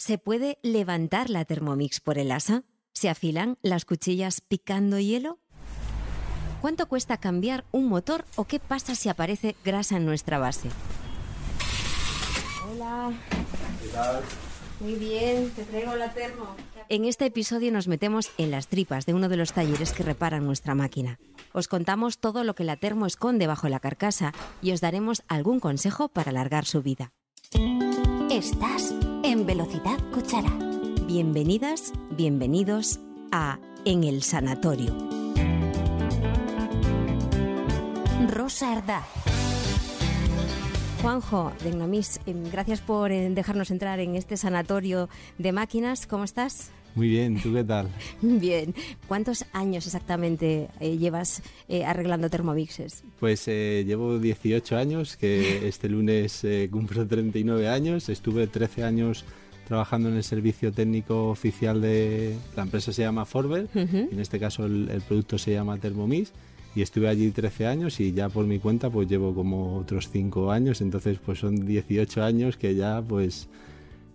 ¿Se puede levantar la Thermomix por el asa? ¿Se afilan las cuchillas picando hielo? ¿Cuánto cuesta cambiar un motor o qué pasa si aparece grasa en nuestra base? Hola. Muy bien, te traigo la termo. En este episodio nos metemos en las tripas de uno de los talleres que reparan nuestra máquina. Os contamos todo lo que la termo esconde bajo la carcasa y os daremos algún consejo para alargar su vida. Estás en Velocidad Cuchara. Bienvenidas, bienvenidos a En el Sanatorio. Rosa Ardá. Juanjo de Gnomis, em, gracias por eh, dejarnos entrar en este sanatorio de máquinas. ¿Cómo estás? Muy bien, ¿tú qué tal? Bien. ¿Cuántos años exactamente eh, llevas eh, arreglando Thermomixes? Pues eh, llevo 18 años, que este lunes cumplo 39 años. Estuve 13 años trabajando en el servicio técnico oficial de la empresa se llama Forber, en este caso el, el, producto se llama Thermomix y estuve allí 13 años y ya por mi cuenta pues llevo como otros 5 años, entonces pues son 18 años que ya pues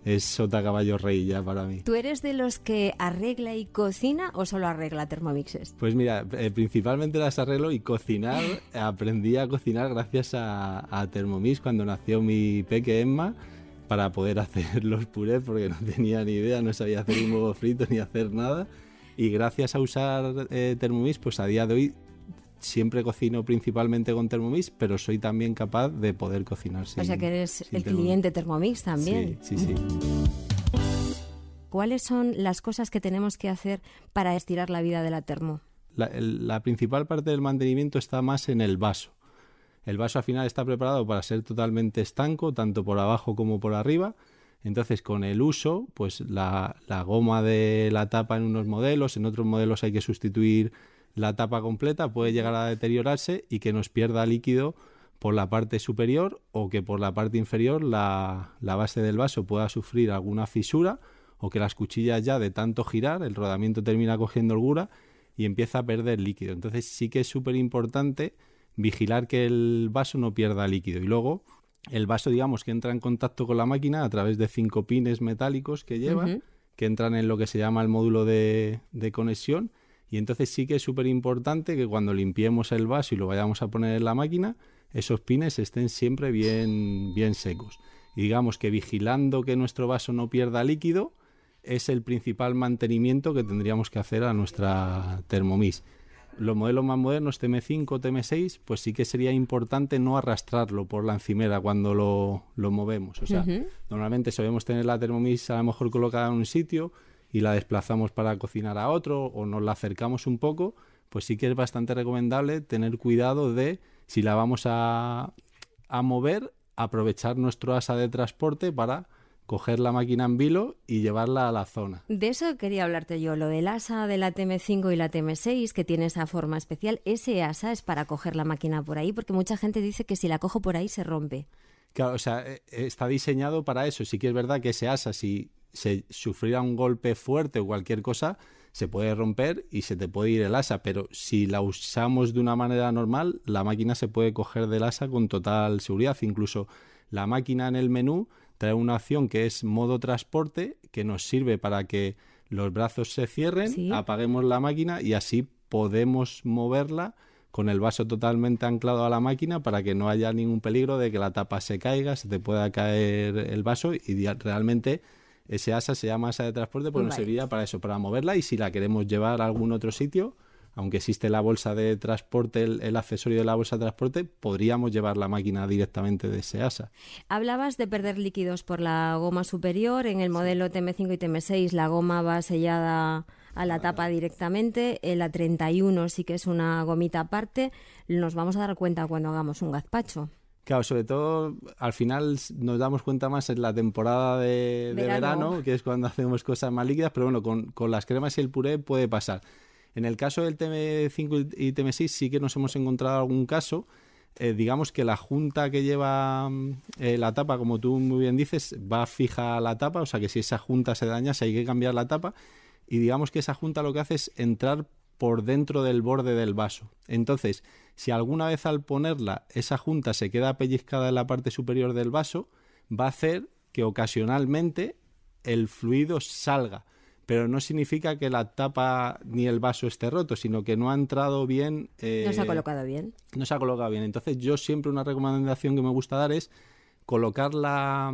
es sota caballo rey ya para mí. ¿Tú eres de los que arregla y cocina o solo arregla Thermomixes? Pues mira, eh, principalmente las arreglo y cocinar, aprendí a cocinar gracias a, a Thermomix cuando nació mi peque Emma para poder hacer los purés porque no tenía ni idea, no sabía hacer un huevo frito ni hacer nada. Y gracias a usar eh, Thermomix, pues a día de hoy siempre cocino principalmente con Thermomix, pero soy también capaz de poder cocinar sin O sea que eres el Thermomix. cliente Thermomix también. Sí, sí, sí. ¿Cuáles son las cosas que tenemos que hacer para estirar la vida de la termo? La, el, la principal parte del mantenimiento está más en el vaso. El vaso al final está preparado para ser totalmente estanco, tanto por abajo como por arriba. Entonces, con el uso, pues la, la, goma de la tapa en unos modelos, en otros modelos hay que sustituir la tapa completa, puede llegar a deteriorarse y que nos pierda líquido por la parte superior o que por la parte inferior la, la base del vaso pueda sufrir alguna fisura o que las cuchillas ya de tanto girar, el rodamiento termina cogiendo holgura y empieza a perder líquido. Entonces sí que es súper importante vigilar que el vaso no pierda líquido. Y luego el vaso, digamos, que entra en contacto con la máquina a través de cinco pines metálicos que lleva, uh -huh. que entran en lo que se llama el módulo de, de conexión. Y entonces sí que es súper importante que cuando limpiemos el vaso y lo vayamos a poner en la máquina, esos pines estén siempre bien, bien secos. Y digamos que vigilando que nuestro vaso no pierda líquido es el principal mantenimiento que tendríamos que hacer a nuestra Thermomix los modelos más modernos, TM5, TM6, pues sí que sería importante no arrastrarlo por la encimera cuando lo, lo movemos. O sea, uh -huh. normalmente solemos tener la Thermomix a lo mejor colocada en un sitio y la desplazamos para cocinar a otro o nos la acercamos un poco, pues sí que es bastante recomendable tener cuidado de si la vamos a, a mover, aprovechar nuestro asa de transporte para coger la máquina en vilo y llevarla a la zona. De eso quería hablarte yo, lo del asa de la TM5 y la TM6, que tiene esa forma especial. Ese asa es para coger la máquina por ahí, porque mucha gente dice que si la cojo por ahí se rompe. Claro, o sea, está diseñado para eso. Sí que es verdad que ese asa, si se sufriera un golpe fuerte o cualquier cosa, se puede romper y se te puede ir el asa, pero si la usamos de una manera normal, la máquina se puede coger del asa con total seguridad. Incluso la máquina en el menú trae una opción que es modo transporte, que nos sirve para que los brazos se cierren, ¿Sí? apaguemos la máquina y así podemos moverla con el vaso totalmente anclado a la máquina para que no haya ningún peligro de que la tapa se caiga, se te pueda caer el vaso y realmente ese asa se llama asa de transporte porque nos serviría para eso, para moverla y si la queremos llevar a algún otro sitio, aunque existe la bolsa de transporte, el, el, accesorio de la bolsa de transporte, podríamos llevar la máquina directamente de ese asa. Hablabas de perder líquidos por la goma superior. En el modelo TM5 y TM6 la goma va sellada a la tapa directamente. En la 31 sí que es una gomita aparte. Nos vamos a dar cuenta cuando hagamos un gazpacho. Claro, sobre todo al final nos damos cuenta más en la temporada de, de verano. verano. que es cuando hacemos cosas más líquidas, pero bueno, con, con las cremas y el puré puede pasar. En el caso del TM5 y TM6 sí que nos hemos encontrado algún caso. Eh, digamos que la junta que lleva eh, la tapa, como tú muy bien dices, va fija a la tapa, o sea que si esa junta se daña, se hay que cambiar la tapa. Y digamos que esa junta lo que hace es entrar por dentro del borde del vaso. Entonces, si alguna vez al ponerla esa junta se queda pellizcada en la parte superior del vaso, va a hacer que ocasionalmente el fluido salga. Pero no significa que la tapa ni el vaso esté roto, sino que no ha entrado bien. no se ha colocado bien. No se ha colocado bien. Entonces, yo siempre una recomendación que me gusta dar es colocar la,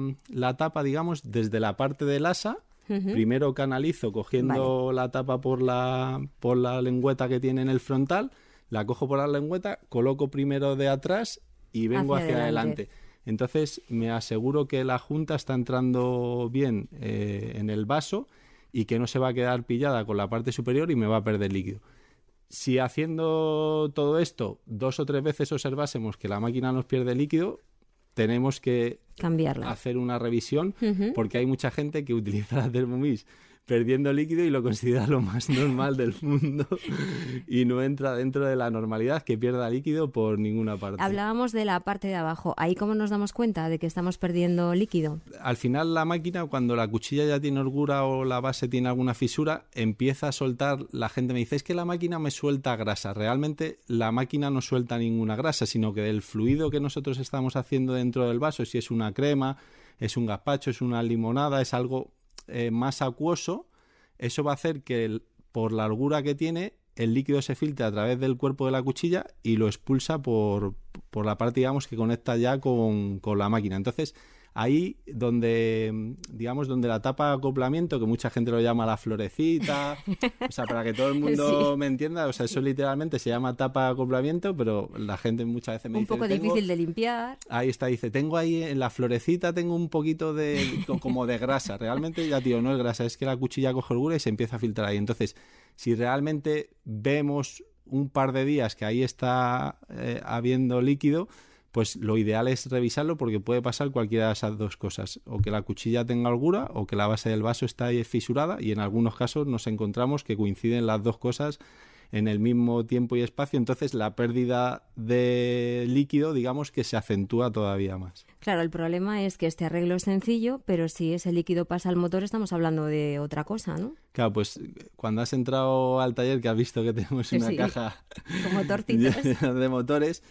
tapa, digamos, desde la parte del asa. Primero canalizo cogiendo la tapa por la, por la lengüeta que tiene en el frontal, la cojo por la lengüeta, coloco primero de atrás y vengo hacia, adelante. Entonces me aseguro que la junta está entrando bien eh, en el vaso y que no se va a quedar pillada con la parte superior y me va a perder líquido. Si haciendo todo esto dos o tres veces observásemos que la máquina nos pierde líquido, tenemos que Cambiarla. hacer una revisión porque hay mucha gente que utiliza la Thermomix perdiendo líquido y lo considera lo más normal del mundo y no entra dentro de la normalidad que pierda líquido por ninguna parte. Hablábamos de la parte de abajo. ¿Ahí cómo nos damos cuenta de que estamos perdiendo líquido? Al final la máquina, cuando la cuchilla ya tiene holgura o la base tiene alguna fisura, empieza a soltar, la gente me dice, es que la máquina me suelta grasa. Realmente la máquina no suelta ninguna grasa, sino que del fluido que nosotros estamos haciendo dentro del vaso, si es una crema, es un gazpacho, es una limonada, es algo eh, más acuoso, eso va a hacer que por la holgura que tiene, el líquido se filtre a través del cuerpo de la cuchilla y lo expulsa por, por la parte, digamos, que conecta ya con, con la máquina. Entonces, ahí donde, digamos, donde la tapa de acoplamiento, que mucha gente lo llama la florecita, o sea, para que todo el mundo me entienda, o sea, eso literalmente se llama tapa de acoplamiento, pero la gente muchas veces me dice... Un poco difícil de limpiar. Ahí está, dice, tengo ahí en la florecita, tengo un poquito de, como de grasa. Realmente, ya tío, no es grasa, es que la cuchilla coge holgura y se empieza a filtrar ahí. Entonces, si realmente vemos un par de días que ahí está eh, habiendo líquido, pues lo ideal es revisarlo porque puede pasar cualquiera de esas dos cosas, o que la cuchilla tenga holgura o que la base del vaso está fisurada y en algunos casos nos encontramos que coinciden las dos cosas en el mismo tiempo y espacio, entonces la pérdida de líquido, digamos que se acentúa todavía más. Claro, el problema es que este arreglo es sencillo, pero si ese líquido pasa al motor estamos hablando de otra cosa, ¿no? Claro, pues cuando has entrado al taller que has visto que tenemos una caja de motores,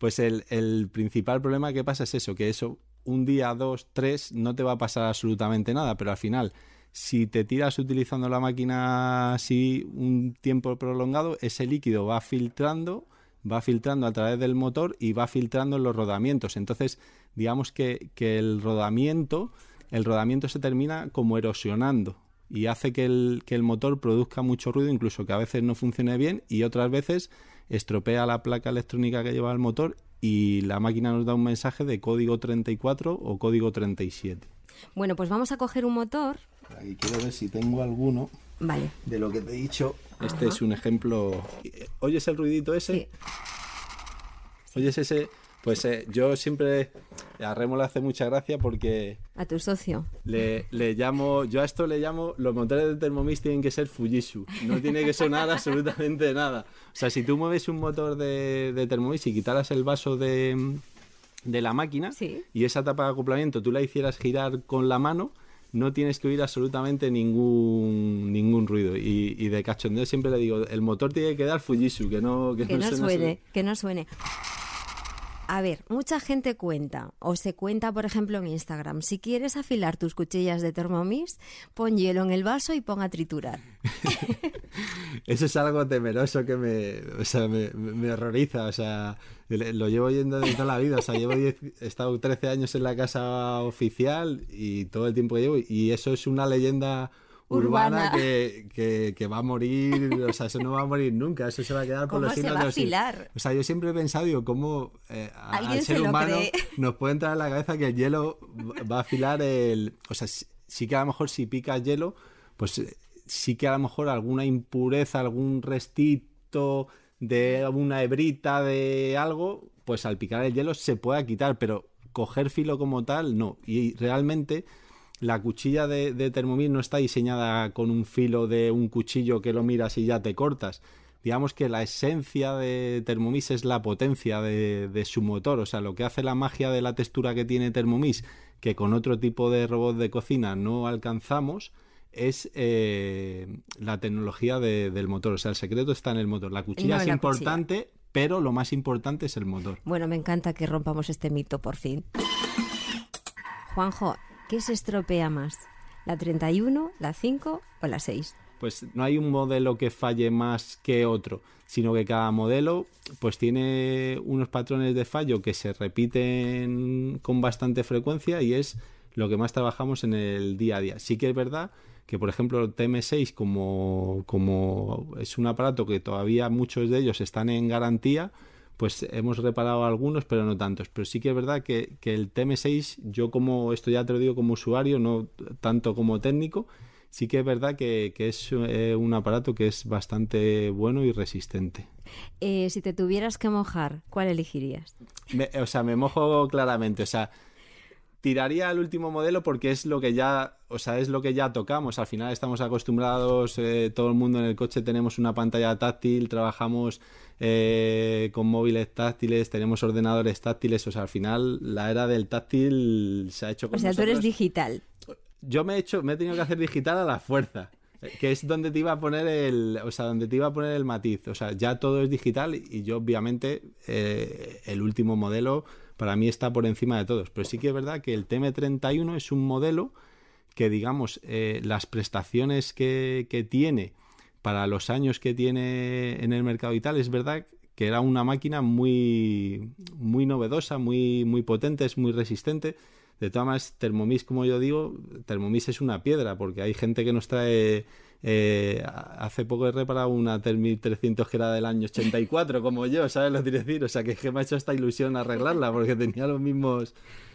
pues el, principal problema que pasa es eso, que eso un día, dos, tres, no te va a pasar absolutamente nada, pero al final, si te tiras utilizando la máquina así un tiempo prolongado, ese líquido va filtrando, va filtrando a través del motor y va filtrando en los rodamientos. Entonces, digamos que, que el rodamiento, el rodamiento se termina como erosionando y hace que el, que el motor produzca mucho ruido, incluso que a veces no funcione bien y otras veces estropea la placa electrónica que lleva el motor y la máquina nos da un mensaje de código 34 o código 37. Bueno, pues vamos a coger un motor. Aquí quiero ver si tengo alguno. Vale. De lo que te he dicho. Este es un ejemplo. ¿Oyes el ruidito ese? Sí. ¿Oyes ese? Pues eh, yo siempre a Remo le hace mucha gracia porque... A tu socio. Le, le, llamo, yo a esto le llamo, los motores de Thermomix tienen que ser Fujitsu, no tiene que sonar absolutamente nada. O sea, si tú mueves un motor de, de Thermomix y quitaras el vaso de, de la máquina y esa tapa de acoplamiento tú la hicieras girar con la mano, no tienes que oír absolutamente ningún ningún ruido. Y, y de cachondeo siempre le digo, el motor tiene que dar Fujitsu, que no, que, no, suene, que no suene. A ver, mucha gente cuenta, o se cuenta, por ejemplo, en Instagram, si quieres afilar tus cuchillas de Thermomix, pon hielo en el vaso y pon a triturar. Eso es algo temeroso que me, o sea, me, horroriza, o sea, lo llevo oyendo de toda la vida, o sea, llevo he estado 13 años en la casa oficial y todo el tiempo que llevo, y eso es una leyenda urbana, que, que, va a morir, o sea, eso no va a morir nunca, eso se va a quedar por los siglos de los O sea, yo siempre he pensado, digo, cómo eh, al ser humano nos puede entrar en la cabeza que el hielo va a afilar el... O sea, sí que a lo mejor si pica hielo, pues eh, sí que a lo mejor alguna impureza, algún restito de una hebrita de algo, pues al picar el hielo se pueda quitar, pero coger filo como tal, no. Y realmente la cuchilla de, de Thermomix no está diseñada con un filo de un cuchillo que lo miras y ya te cortas. Digamos que la esencia de Thermomix es la potencia de, su motor, o sea, lo que hace la magia de la textura que tiene Thermomix, que con otro tipo de robot de cocina no alcanzamos, es eh, la tecnología del motor. O sea, el secreto está en el motor. La cuchilla es importante, pero lo más importante es el motor. Bueno, me encanta que rompamos este mito por fin. Juanjo, ¿Qué se estropea más? ¿La 31, la 5 o la 6? Pues no hay un modelo que falle más que otro, sino que cada modelo pues tiene unos patrones de fallo que se repiten con bastante frecuencia y es lo que más trabajamos en el día a día. Sí que es verdad que, por ejemplo, el TM6, como, como es un aparato que todavía muchos de ellos están en garantía, pues hemos reparado algunos, pero no tantos. Pero sí que es verdad que, el TM6, yo como, esto ya te lo digo como usuario, no tanto como técnico, sí que es verdad que, es eh, un aparato que es bastante bueno y resistente. Eh, si te tuvieras que mojar, ¿cuál elegirías? o sea, me mojo claramente. O sea, tiraría al último modelo porque es lo que ya, o sea, es lo que ya tocamos. Al final estamos acostumbrados, eh, todo el mundo en el coche tenemos una pantalla táctil, trabajamos eh, con móviles táctiles, tenemos ordenadores táctiles, o sea, al final la era del táctil se ha hecho con O sea, tú eres digital. Yo me he hecho, me he tenido que hacer digital a la fuerza que es donde te iba a poner el, o sea, donde te iba a poner el matiz. O sea, ya todo es digital y yo obviamente eh, el último modelo para mí está por encima de todos. Pero sí que es verdad que el TM31 es un modelo que, digamos, eh, las prestaciones que, que, tiene para los años que tiene en el mercado y tal, es verdad que era una máquina muy, muy novedosa, muy, muy potente, es muy resistente. De todas maneras, Thermomix, como yo digo, Thermomix es una piedra, porque hay gente que nos trae eh, hace poco he reparado una 3300 que era del año 84, como yo, ¿sabes lo que decir? O sea, que, que me ha hecho esta ilusión arreglarla porque tenía los mismos,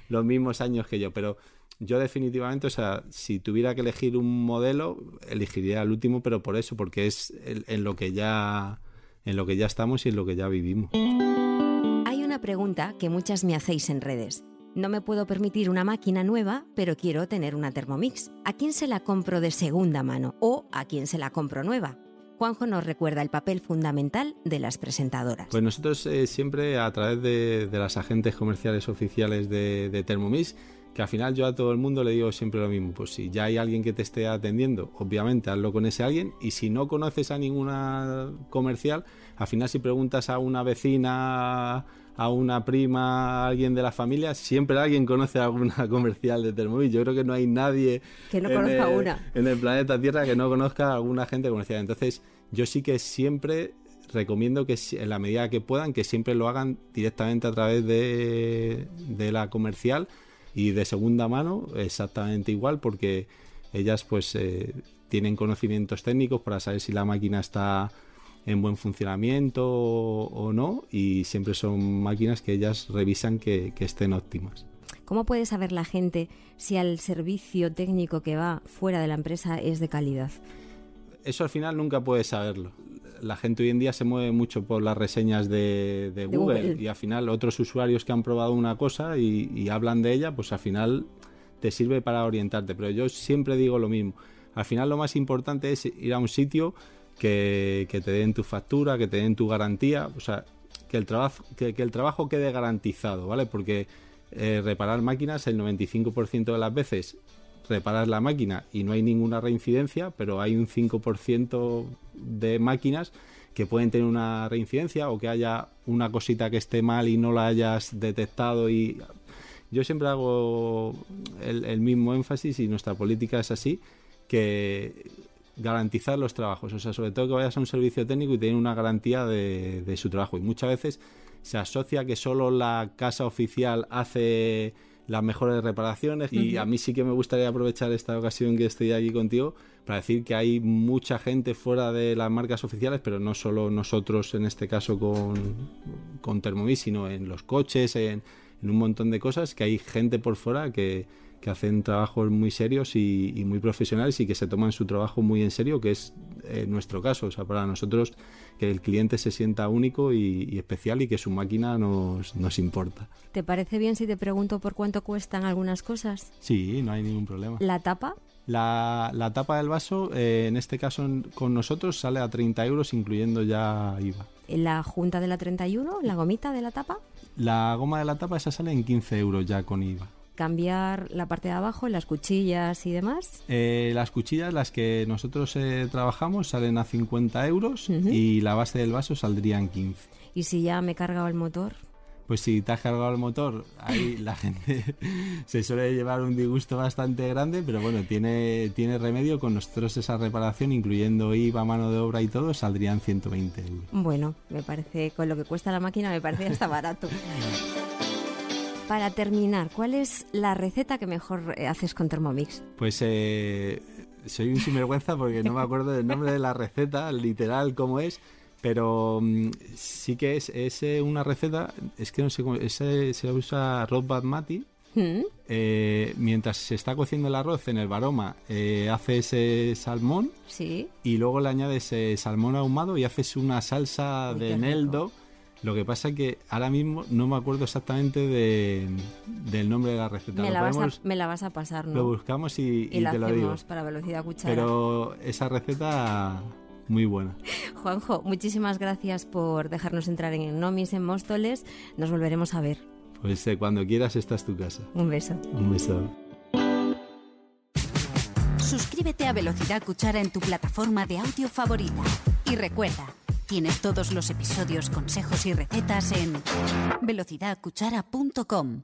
los mismos años que yo. Pero yo definitivamente, o sea, si tuviera que elegir un modelo, elegiría el último, pero por eso, porque es en, lo que ya en lo que ya estamos y en lo que ya vivimos. Hay una pregunta que muchas me hacéis en redes. No me puedo permitir una máquina nueva, pero quiero tener una Thermomix. ¿A quién se la compro de segunda mano o a quién se la compro nueva? Juanjo nos recuerda el papel fundamental de las presentadoras. Pues nosotros eh, siempre a través de, las agentes comerciales oficiales de, de Thermomix que al final yo a todo el mundo le digo siempre lo mismo, pues si ya hay alguien que te esté atendiendo, obviamente hazlo con ese alguien y si no conoces a ninguna comercial, al final si preguntas a una vecina a una prima, a alguien de la familia, siempre alguien conoce a alguna comercial de Thermomix. Yo creo que no hay nadie que no conozca en, una. en el planeta Tierra que no conozca a alguna gente comercial. Entonces, yo sí que siempre recomiendo que en la medida que puedan, que siempre lo hagan directamente a través de, de la comercial y de segunda mano, exactamente igual, porque ellas pues eh, tienen conocimientos técnicos para saber si la máquina está en buen funcionamiento o, no y siempre son máquinas que ellas revisan que, estén óptimas. ¿Cómo puede saber la gente si el servicio técnico que va fuera de la empresa es de calidad? Eso al final nunca puedes saberlo. La gente hoy en día se mueve mucho por las reseñas de, Google, y al final otros usuarios que han probado una cosa y, y hablan de ella, pues al final te sirve para orientarte. Pero yo siempre digo lo mismo. Al final lo más importante es ir a un sitio que, te den tu factura, que te den tu garantía, o sea, que el, trabajo, que, el trabajo quede garantizado, ¿vale? Porque eh, reparar máquinas, el 95% de las veces reparas la máquina y no hay ninguna reincidencia, pero hay un 5% de máquinas que pueden tener una reincidencia o que haya una cosita que esté mal y no la hayas detectado y yo siempre hago el mismo énfasis y nuestra política es así que garantizar los trabajos, o sea, sobre todo que vayas a un servicio técnico y tener una garantía de, de su trabajo. Y muchas veces se asocia que solo la casa oficial hace las mejores reparaciones y a mí sí que me gustaría aprovechar esta ocasión que estoy aquí contigo para decir que hay mucha gente fuera de las marcas oficiales, pero no solo nosotros en este caso con, con Thermomix, sino en los coches, en, en un montón de cosas, que hay gente por fuera que, que hacen trabajos muy serios y, muy profesionales y que se toman su trabajo muy en serio, que es eh, nuestro caso. O sea, para nosotros que el cliente se sienta único y, especial y que su máquina nos, nos, importa. ¿Te parece bien si te pregunto por cuánto cuestan algunas cosas? Sí, no hay ningún problema. ¿La tapa? La, la tapa del vaso, eh, en este caso con nosotros, sale a 30 euros incluyendo ya IVA. ¿La junta de la 31? ¿La gomita de la tapa? La goma de la tapa esa sale en 15 euros ya con IVA cambiar la parte de abajo, las cuchillas y demás? Eh, las cuchillas, las que nosotros eh, trabajamos, salen a 50 euros y la base del vaso saldría en 15. ¿Y si ya me he cargado el motor? pues si te has cargado el motor, ahí la gente se suele llevar un disgusto bastante grande, pero bueno, tiene, tiene remedio. Con nosotros esa reparación, incluyendo IVA, mano de obra y todo, saldrían 120 euros. Bueno, me parece, con lo que cuesta la máquina, me parece hasta barato. Para terminar, ¿cuál es la receta que mejor eh, haces con Thermomix? Pues eh, soy un sinvergüenza porque no me acuerdo del nombre de la receta, literal cómo es, pero mm, sí que es, es eh, una receta, es que no sé cómo, se usa arroz basmati. ¿Mm? mientras se está cociendo el arroz en el baroma, hace ese salmón ¿Sí? y luego le añades salmón ahumado y haces una salsa de eneldo. Lo que pasa es que ahora mismo no me acuerdo exactamente del nombre de la receta. Me, la vas, a, me la vas, a, pasar, ¿no? Lo buscamos y, y, te lo digo. para velocidad cuchara. Pero esa receta muy buena. Juanjo, muchísimas gracias por dejarnos entrar en Nomis en Móstoles. Nos volveremos a ver. Pues eh, cuando quieras, esta es tu casa. Un beso. Un beso. Suscríbete a Velocidad Cuchara en tu plataforma de audio favorita. Y recuerda, Tienes todos los episodios, consejos y recetas en velocidadcuchara.com.